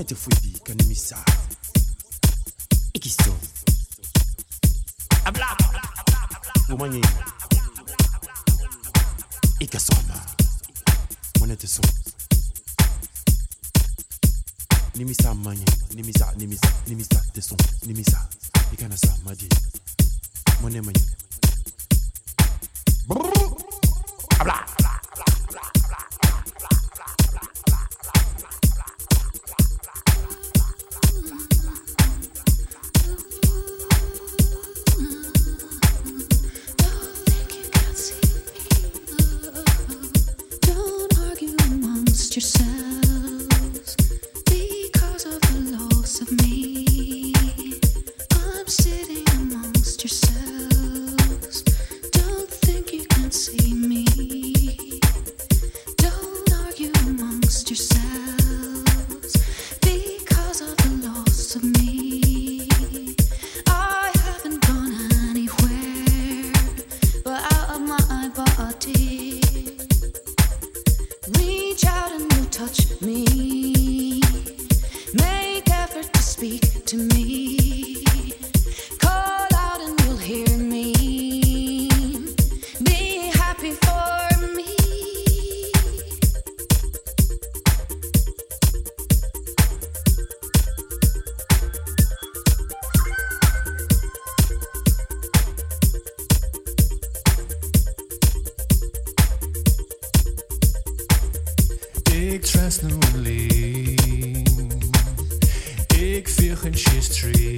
moneti moneti fudi kanimisa ikiso abla umanye ikasoma moneti so. Nimisa manye nimisa nimisa nimisa teson nimisa ikana sa maji mone as no lean Ik vich een chistrie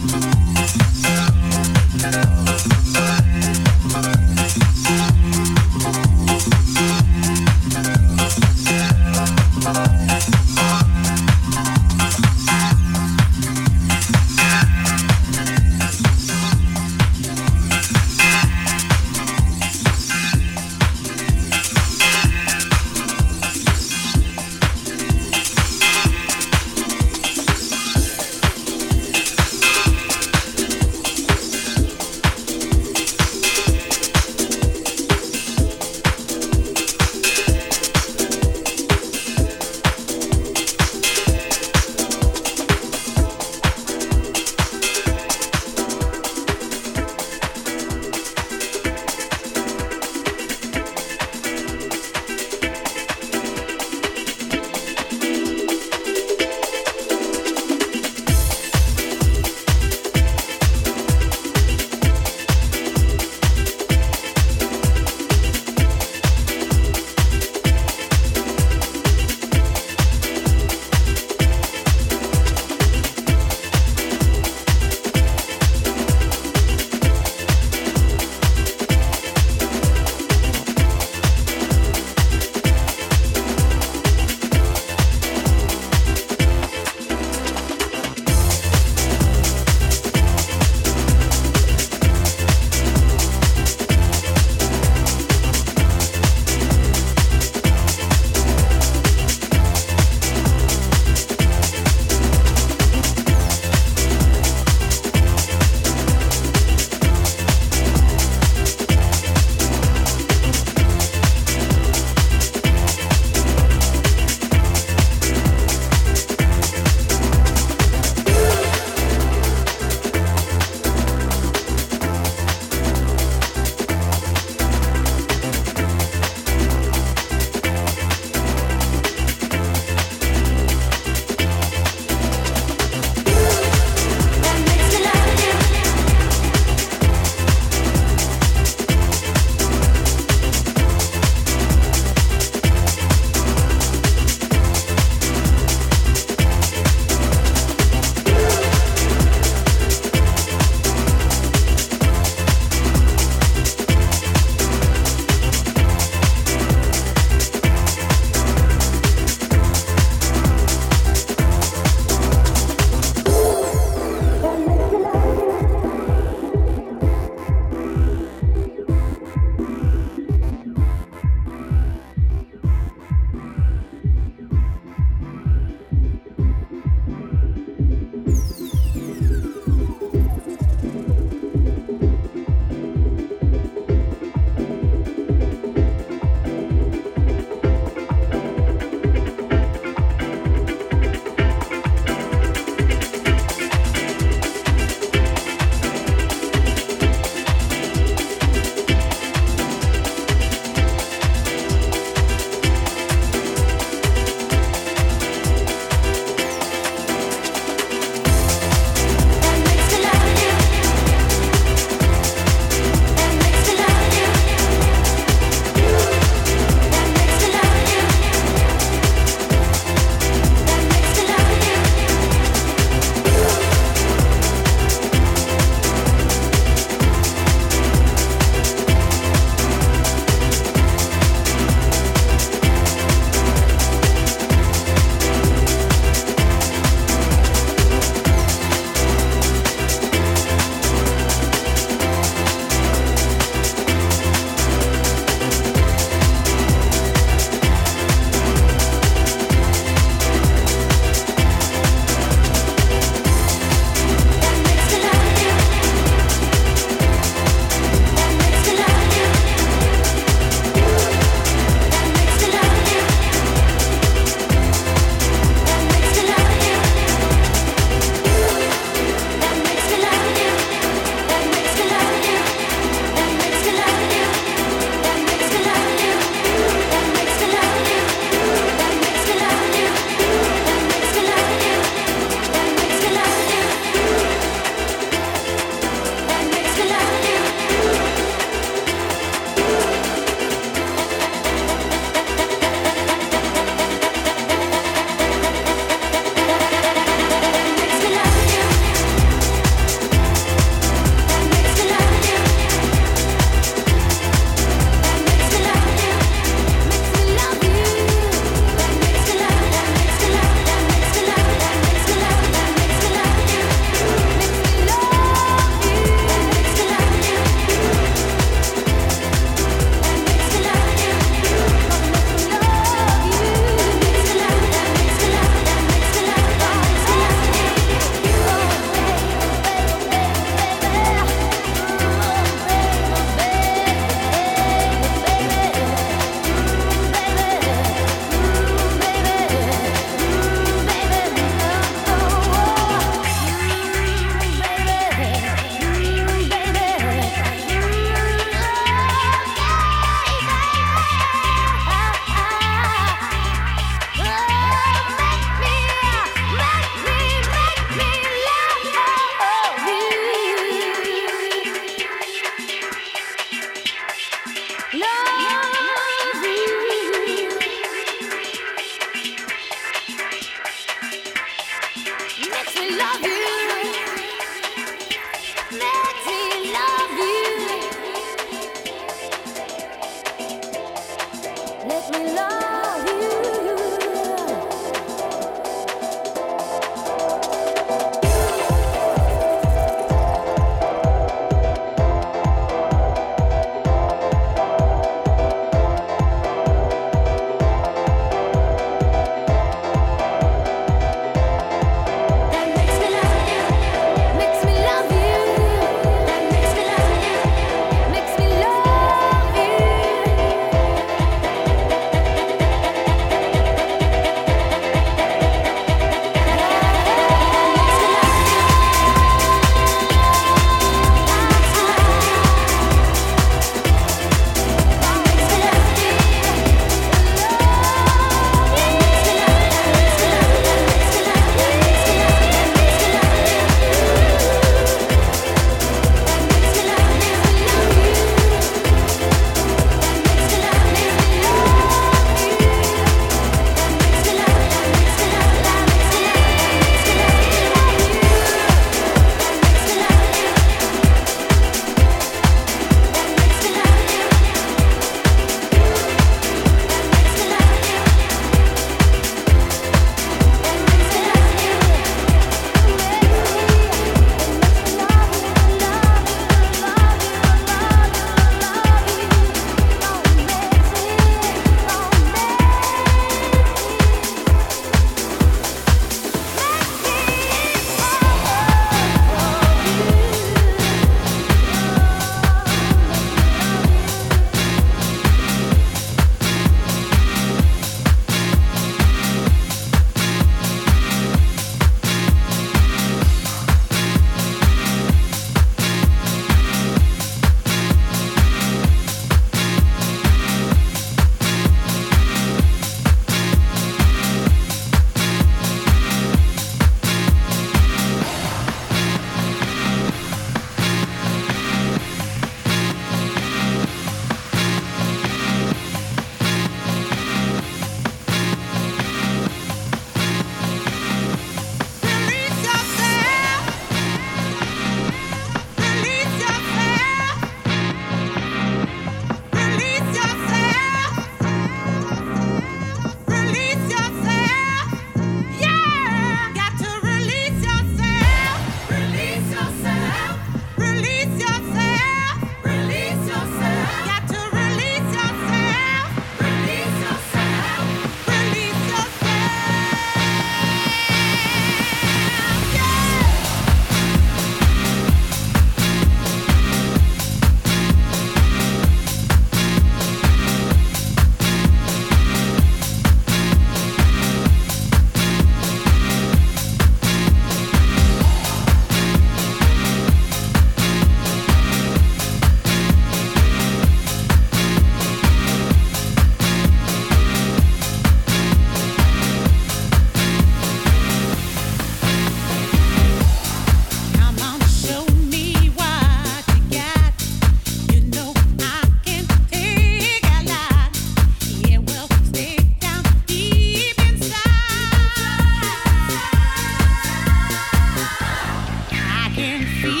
can see.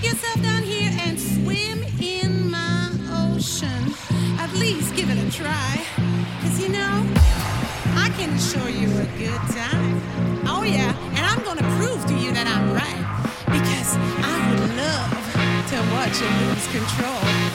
Get yourself down here and swim in my ocean. At least give it a try. Cause you know, I can assure you a good time. Oh yeah, and I'm gonna prove to you that I'm right. Because I would love to watch you lose control.